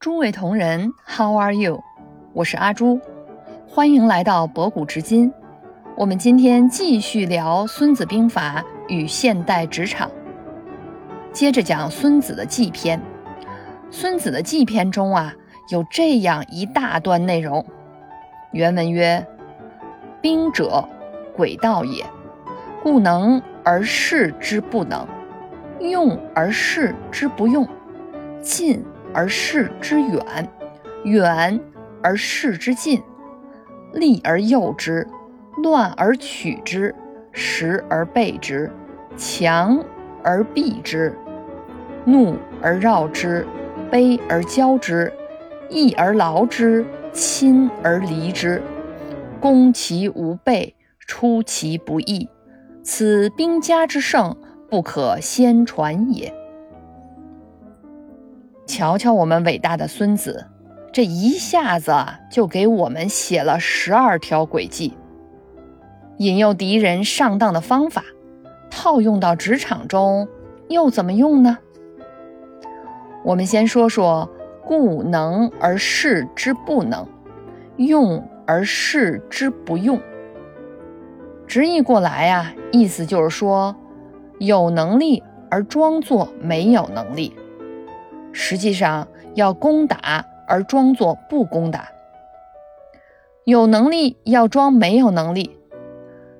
诸位同仁，How are you？我是阿朱，欢迎来到博古知今。我们今天继续聊《孙子兵法》与现代职场，接着讲孙子的计篇。孙子的计篇中啊，有这样一大段内容。原文曰：“兵者，诡道也，故能而示之不能，用而示之不用，近。”而视之远，远而视之近，利而诱之，乱而取之，实而备之，强而避之，怒而绕之，悲而交之，义而劳之，亲而离之，攻其无备，出其不意，此兵家之胜，不可先传也。瞧瞧我们伟大的孙子，这一下子就给我们写了十二条诡计，引诱敌人上当的方法，套用到职场中又怎么用呢？我们先说说“故能而示之不能，用而示之不用”。直译过来呀，意思就是说，有能力而装作没有能力。实际上要攻打，而装作不攻打；有能力要装没有能力。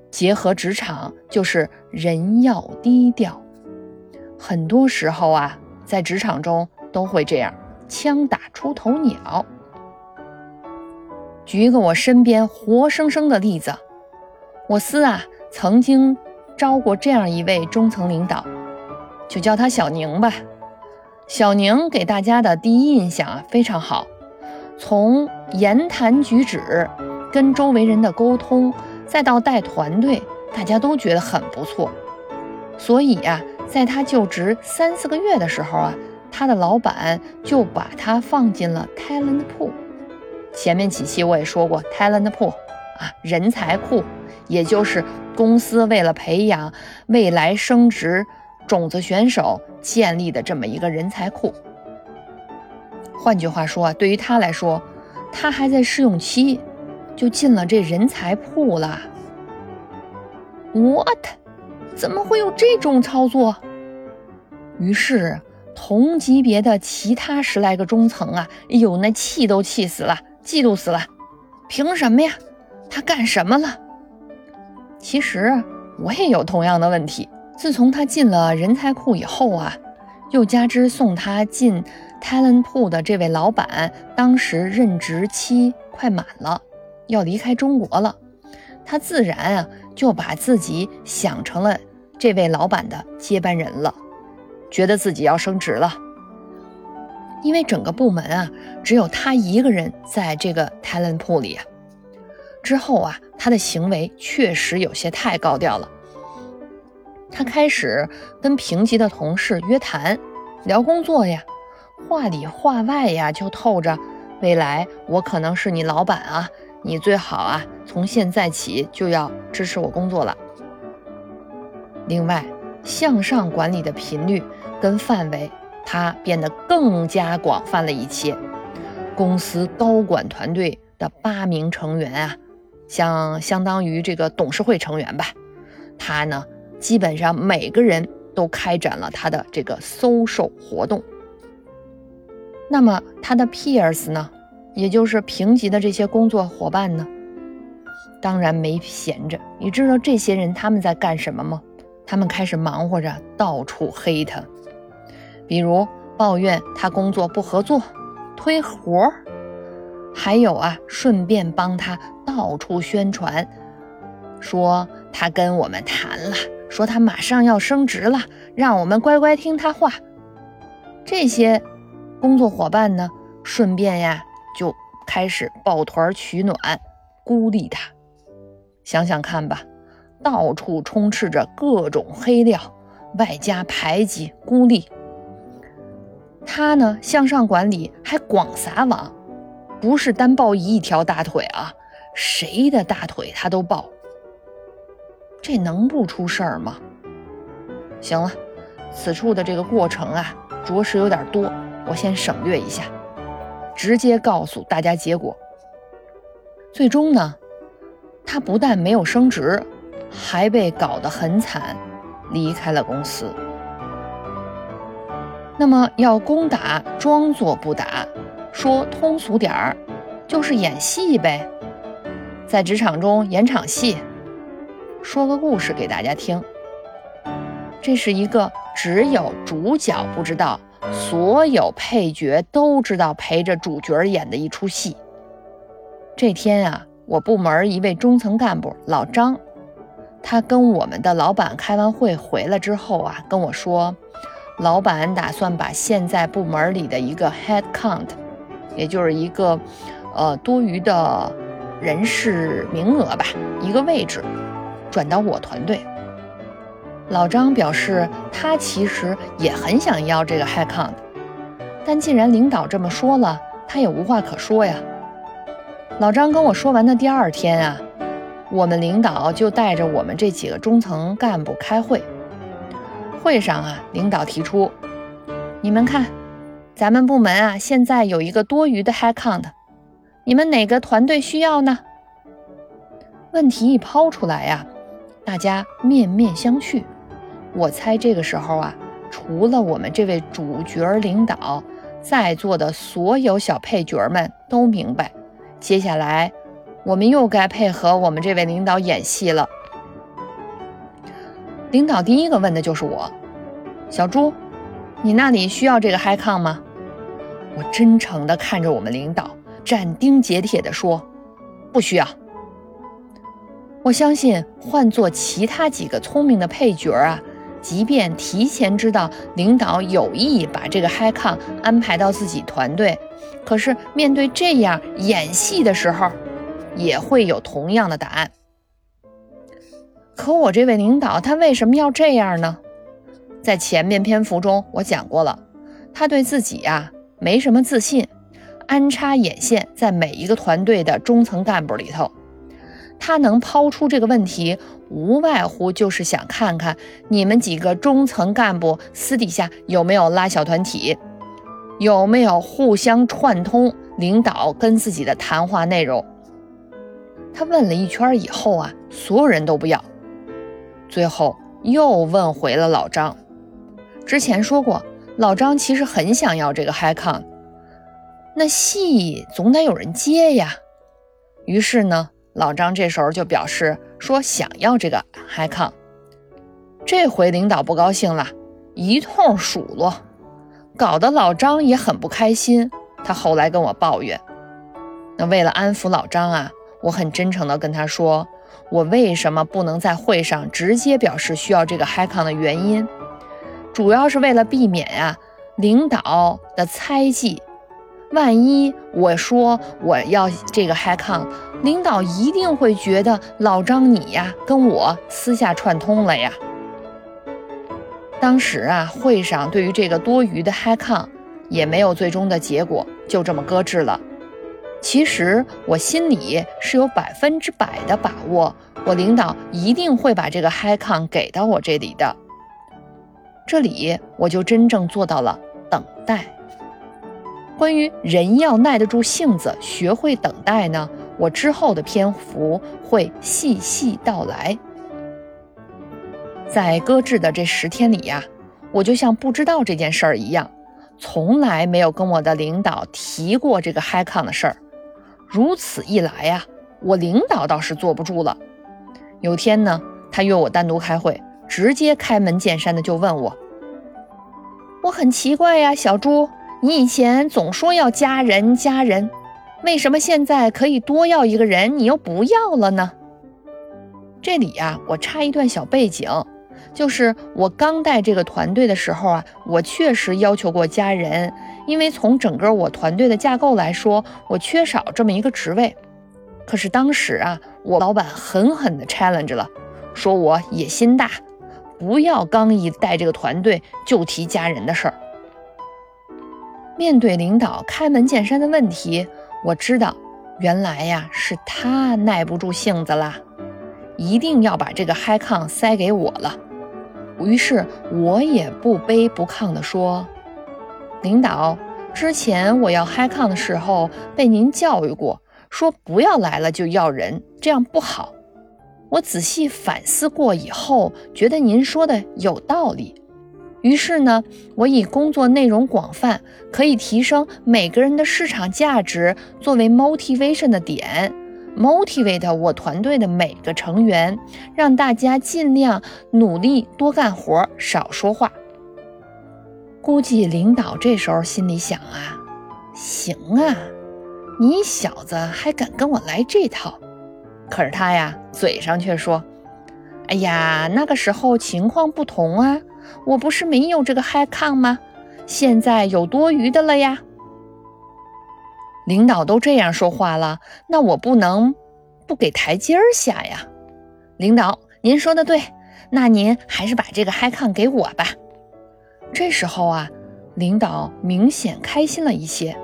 结合职场，就是人要低调。很多时候啊，在职场中都会这样，枪打出头鸟。举一个我身边活生生的例子，我司啊曾经招过这样一位中层领导，就叫他小宁吧。小宁给大家的第一印象啊非常好，从言谈举止、跟周围人的沟通，再到带团队，大家都觉得很不错。所以呀，在他就职三四个月的时候啊，他的老板就把他放进了 talent pool。前面几期我也说过，talent pool 啊，人才库，也就是公司为了培养未来升职。种子选手建立的这么一个人才库。换句话说啊，对于他来说，他还在试用期，就进了这人才铺了。What？怎么会有这种操作？于是同级别的其他十来个中层啊，哎呦，那气都气死了，嫉妒死了。凭什么呀？他干什么了？其实我也有同样的问题。自从他进了人才库以后啊，又加之送他进 talent pool 的这位老板，当时任职期快满了，要离开中国了，他自然啊就把自己想成了这位老板的接班人了，觉得自己要升职了。因为整个部门啊只有他一个人在这个 talent pool 里啊，之后啊他的行为确实有些太高调了。他开始跟平级的同事约谈，聊工作呀，话里话外呀就透着未来我可能是你老板啊，你最好啊从现在起就要支持我工作了。另外，向上管理的频率跟范围，他变得更加广泛了一些。公司高管团队的八名成员啊，像相当于这个董事会成员吧，他呢。基本上每个人都开展了他的这个搜售活动。那么他的 peers 呢，也就是平级的这些工作伙伴呢，当然没闲着。你知道这些人他们在干什么吗？他们开始忙活着到处黑他，比如抱怨他工作不合作、推活儿，还有啊，顺便帮他到处宣传，说他跟我们谈了。说他马上要升职了，让我们乖乖听他话。这些工作伙伴呢，顺便呀就开始抱团取暖，孤立他。想想看吧，到处充斥着各种黑料，外加排挤孤立。他呢向上管理还广撒网，不是单抱一条大腿啊，谁的大腿他都抱。这能不出事儿吗？行了，此处的这个过程啊，着实有点多，我先省略一下。直接告诉大家结果。最终呢，他不但没有升职，还被搞得很惨，离开了公司。那么要攻打，装作不打，说通俗点儿，就是演戏呗，在职场中演场戏。说个故事给大家听，这是一个只有主角不知道，所有配角都知道陪着主角演的一出戏。这天啊，我部门一位中层干部老张，他跟我们的老板开完会回来之后啊，跟我说。老板打算把现在部门里的一个 head count，也就是一个呃多余的人事名额吧，一个位置，转到我团队。老张表示，他其实也很想要这个 head count，但既然领导这么说了，他也无话可说呀。老张跟我说完的第二天啊，我们领导就带着我们这几个中层干部开会。会上啊，领导提出，你们看，咱们部门啊，现在有一个多余的 head count，你们哪个团队需要呢？问题一抛出来呀，大家面面相觑。我猜这个时候啊，除了我们这位主角领导，在座的所有小配角们都明白，接下来我们又该配合我们这位领导演戏了。领导第一个问的就是我，小朱，你那里需要这个 high con 吗？我真诚地看着我们领导，斩钉截铁地说，不需要。我相信换做其他几个聪明的配角啊，即便提前知道领导有意把这个 high con 安排到自己团队，可是面对这样演戏的时候，也会有同样的答案。可我这位领导他为什么要这样呢？在前面篇幅中我讲过了，他对自己呀没什么自信，安插眼线在每一个团队的中层干部里头。他能抛出这个问题，无外乎就是想看看你们几个中层干部私底下有没有拉小团体，有没有互相串通领导跟自己的谈话内容。他问了一圈以后啊，所有人都不要。最后又问回了老张，之前说过，老张其实很想要这个 high con，那戏总得有人接呀。于是呢，老张这时候就表示说想要这个 high con。这回领导不高兴了，一通数落，搞得老张也很不开心。他后来跟我抱怨，那为了安抚老张啊，我很真诚的跟他说。我为什么不能在会上直接表示需要这个 HiCon 的原因？主要是为了避免呀领导的猜忌。万一我说我要这个 high con，领导一定会觉得老张你呀跟我私下串通了呀。当时啊会上对于这个多余的 high con 也没有最终的结果，就这么搁置了。其实我心里是有百分之百的把握，我领导一定会把这个 high con 给到我这里的。这里我就真正做到了等待。关于人要耐得住性子，学会等待呢，我之后的篇幅会细细道来。在搁置的这十天里呀，我就像不知道这件事儿一样，从来没有跟我的领导提过这个 HiCon 的事儿。如此一来呀，我领导倒是坐不住了。有天呢，他约我单独开会，直接开门见山的就问我：“我很奇怪呀，小朱，你以前总说要加人加人，为什么现在可以多要一个人，你又不要了呢？”这里呀，我插一段小背景。就是我刚带这个团队的时候啊，我确实要求过加人，因为从整个我团队的架构来说，我缺少这么一个职位。可是当时啊，我老板狠狠地 challenge 了，说我野心大，不要刚一带这个团队就提加人的事儿。面对领导开门见山的问题，我知道原来呀是他耐不住性子啦，一定要把这个 high con 塞给我了。于是我也不卑不亢地说：“领导，之前我要嗨抗的时候被您教育过，说不要来了就要人，这样不好。我仔细反思过以后，觉得您说的有道理。于是呢，我以工作内容广泛，可以提升每个人的市场价值作为 motivation 的点，motivate 我团队的每个成员，让大家尽量努力多干活，少说话。估计领导这时候心里想啊，行啊，你小子还敢跟我来这套？可是他呀，嘴上却说：“哎呀，那个时候情况不同啊。”我不是没有这个 high 抗吗？现在有多余的了呀。领导都这样说话了，那我不能不给台阶儿下呀。领导，您说的对，那您还是把这个 high 抗给我吧。这时候啊，领导明显开心了一些。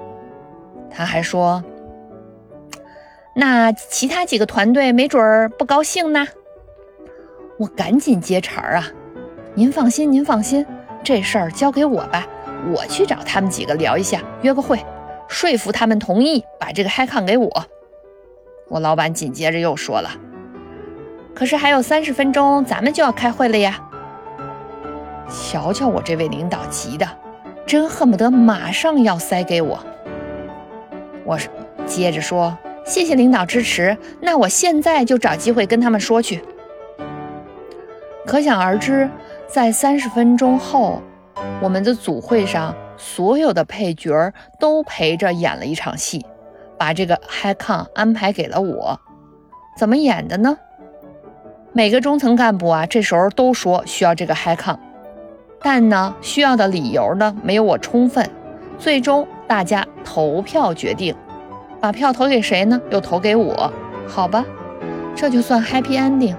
他还说：“那其他几个团队没准儿不高兴呢。”我赶紧接茬儿啊。您放心，您放心，这事儿交给我吧，我去找他们几个聊一下，约个会，说服他们同意把这个嗨抗给我。我老板紧接着又说了：“可是还有三十分钟，咱们就要开会了呀！”瞧瞧我这位领导急的，真恨不得马上要塞给我。我接着说：“谢谢领导支持，那我现在就找机会跟他们说去。”可想而知。在三十分钟后，我们的组会上，所有的配角都陪着演了一场戏，把这个 Hacon 安排给了我。怎么演的呢？每个中层干部啊，这时候都说需要这个 Hacon，但呢，需要的理由呢没有我充分。最终大家投票决定，把票投给谁呢？又投给我，好吧，这就算 happy ending。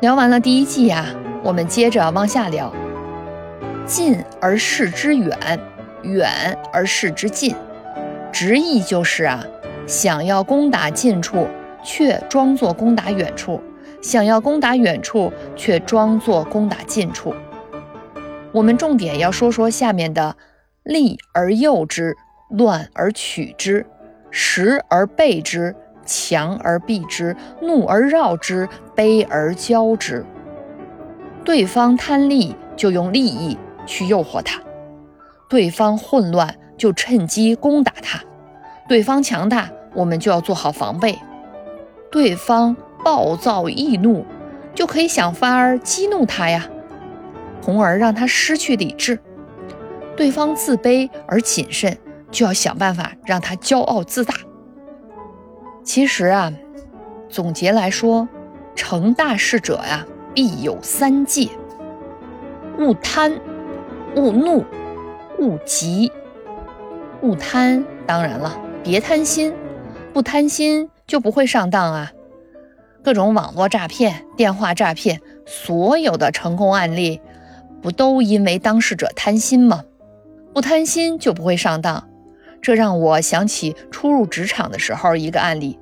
聊完了第一季呀。我们接着往下聊，近而视之远，远而视之近，直译就是啊，想要攻打近处，却装作攻打远处；想要攻打远处，却装作攻打近处。我们重点要说说下面的：利而诱之，乱而取之，实而备之，强而避之，怒而绕之，卑而骄之。对方贪利，就用利益去诱惑他；对方混乱，就趁机攻打他；对方强大，我们就要做好防备；对方暴躁易怒，就可以想法儿激怒他呀，从而让他失去理智；对方自卑而谨慎，就要想办法让他骄傲自大。其实啊，总结来说，成大事者呀。必有三戒：勿贪、勿怒、勿急。勿贪，当然了，别贪心，不贪心就不会上当啊。各种网络诈骗、电话诈骗，所有的成功案例，不都因为当事者贪心吗？不贪心就不会上当。这让我想起初入职场的时候一个案例：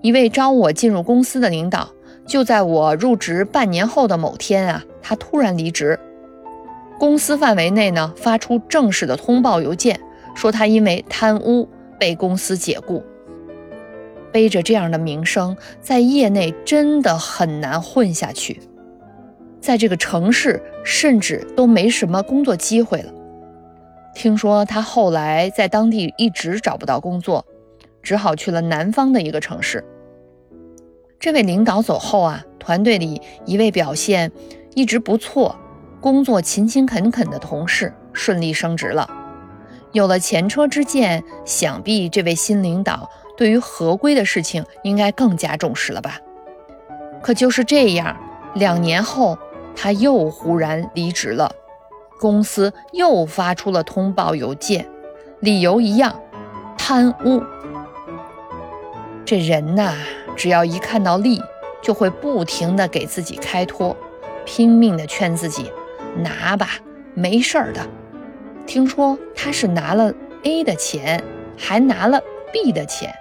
一位招我进入公司的领导。就在我入职半年后的某天啊，他突然离职。公司范围内呢，发出正式的通报邮件，说他因为贪污被公司解雇。背着这样的名声，在业内真的很难混下去，在这个城市甚至都没什么工作机会了。听说他后来在当地一直找不到工作，只好去了南方的一个城市。这位领导走后啊，团队里一位表现一直不错、工作勤勤恳恳的同事顺利升职了。有了前车之鉴，想必这位新领导对于合规的事情应该更加重视了吧？可就是这样，两年后他又忽然离职了，公司又发出了通报邮件，理由一样：贪污。这人呐。只要一看到利，就会不停的给自己开脱，拼命的劝自己拿吧，没事儿的。听说他是拿了 A 的钱，还拿了 B 的钱，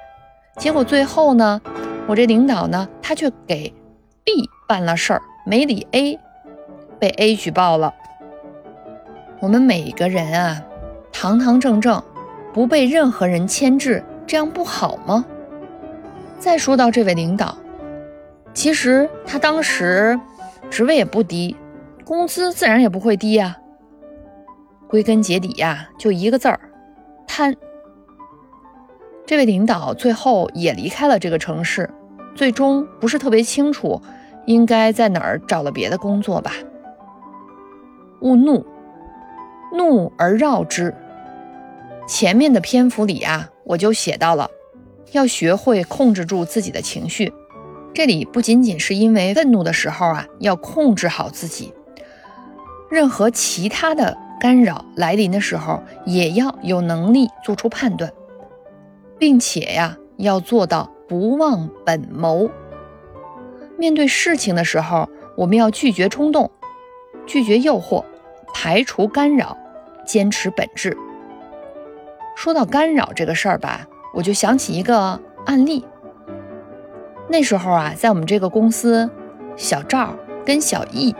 结果最后呢，我这领导呢，他却给 B 办了事儿，没理 A，被 A 举报了。我们每个人啊，堂堂正正，不被任何人牵制，这样不好吗？再说到这位领导，其实他当时职位也不低，工资自然也不会低呀。归根结底呀，就一个字儿：贪。这位领导最后也离开了这个城市，最终不是特别清楚，应该在哪儿找了别的工作吧。勿怒，怒而绕之。前面的篇幅里啊，我就写到了，要学会控制住自己的情绪。这里不仅仅是因为愤怒的时候啊，要控制好自己，任何其他的干扰来临的时候，也要有能力做出判断。并且呀，要做到不忘本谋。面对事情的时候，我们要拒绝冲动，拒绝诱惑，排除干扰，坚持本质。说到干扰这个事儿吧，我就想起一个案例。那时候啊，在我们这个公司，小赵跟小易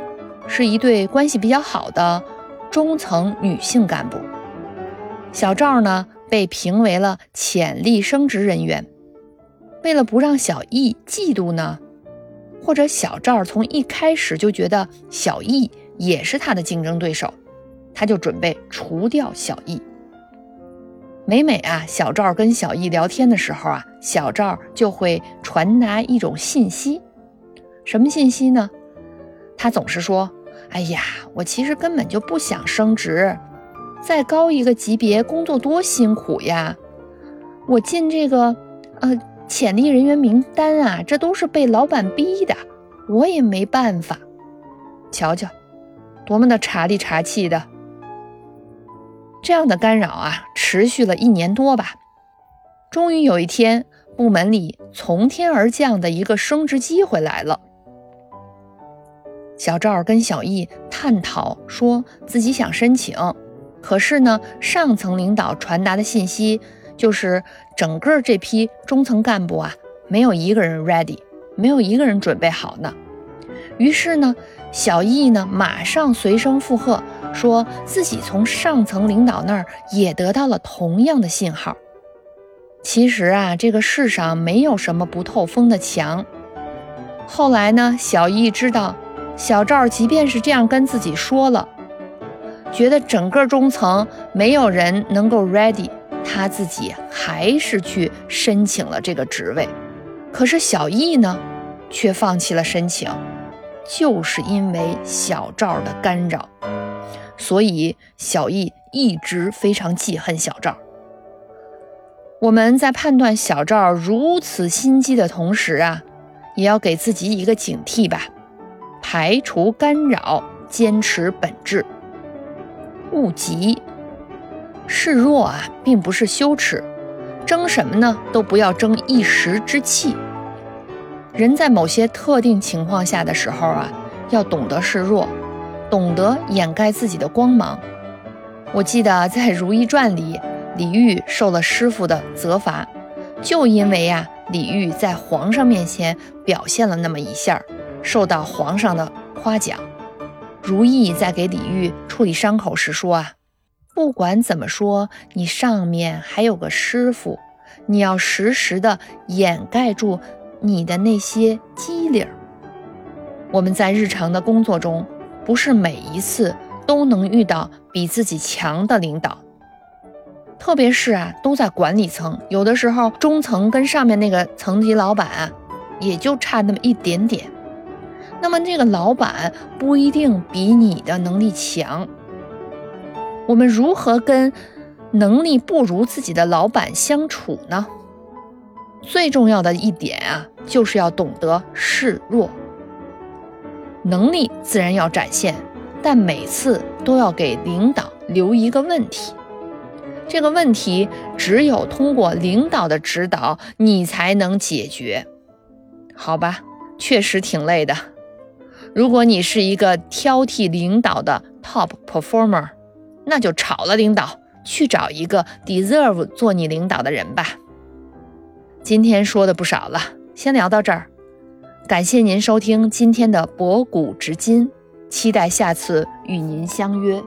是一对关系比较好的中层女性干部。小赵呢？被评为了潜力升职人员。为了不让小易嫉妒呢，或者小赵从一开始就觉得小易也是他的竞争对手，他就准备除掉小易。每每啊，小赵跟小易聊天的时候啊，小赵就会传达一种信息，什么信息呢？他总是说：“哎呀，我其实根本就不想升职。”再高一个级别工作多辛苦呀！我进这个呃潜力人员名单啊，这都是被老板逼的，我也没办法。瞧瞧，多么的茶里茶气的！这样的干扰啊，持续了一年多吧。终于有一天，部门里从天而降的一个升职机会来了。小赵跟小易探讨，说自己想申请。可是呢，上层领导传达的信息就是，整个这批中层干部啊，没有一个人 ready，没有一个人准备好呢。于是呢，小易呢马上随声附和，说自己从上层领导那儿也得到了同样的信号。其实啊，这个世上没有什么不透风的墙。后来呢，小易知道，小赵即便是这样跟自己说了。觉得整个中层没有人能够 ready，他自己还是去申请了这个职位。可是小易呢，却放弃了申请，就是因为小赵的干扰。所以小易一直非常记恨小赵。我们在判断小赵如此心机的同时啊，也要给自己一个警惕吧，排除干扰，坚持本质。勿急，示弱啊，并不是羞耻。争什么呢？都不要争一时之气。人在某些特定情况下的时候啊，要懂得示弱，懂得掩盖自己的光芒。我记得在《如懿传》里，李煜受了师傅的责罚，就因为呀，李煜在皇上面前表现了那么一下，受到皇上的夸奖。如意在给李煜处理伤口时说：“啊，不管怎么说，你上面还有个师傅，你要时时的掩盖住你的那些机灵。我们在日常的工作中，不是每一次都能遇到比自己强的领导，特别是啊，都在管理层，有的时候中层跟上面那个层级老板，也就差那么一点点。”那么这个老板不一定比你的能力强。我们如何跟能力不如自己的老板相处呢？最重要的一点啊，就是要懂得示弱。能力自然要展现，但每次都要给领导留一个问题。这个问题只有通过领导的指导，你才能解决。好吧，确实挺累的。如果你是一个挑剔领导的 top performer，那就炒了领导，去找一个 deserve 做你领导的人吧。今天说的不少了，先聊到这儿。感谢您收听今天的博古知今，期待下次与您相约。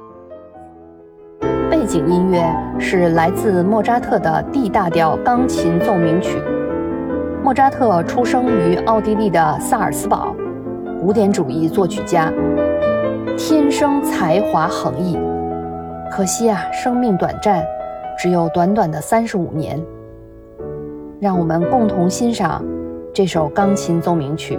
背景音乐是来自莫扎特的 D 大调钢琴奏鸣曲。莫扎特出生于奥地利的萨尔斯堡，古典主义作曲家，天生才华横溢。可惜啊，生命短暂，只有短短的三十五年。让我们共同欣赏这首钢琴奏鸣曲。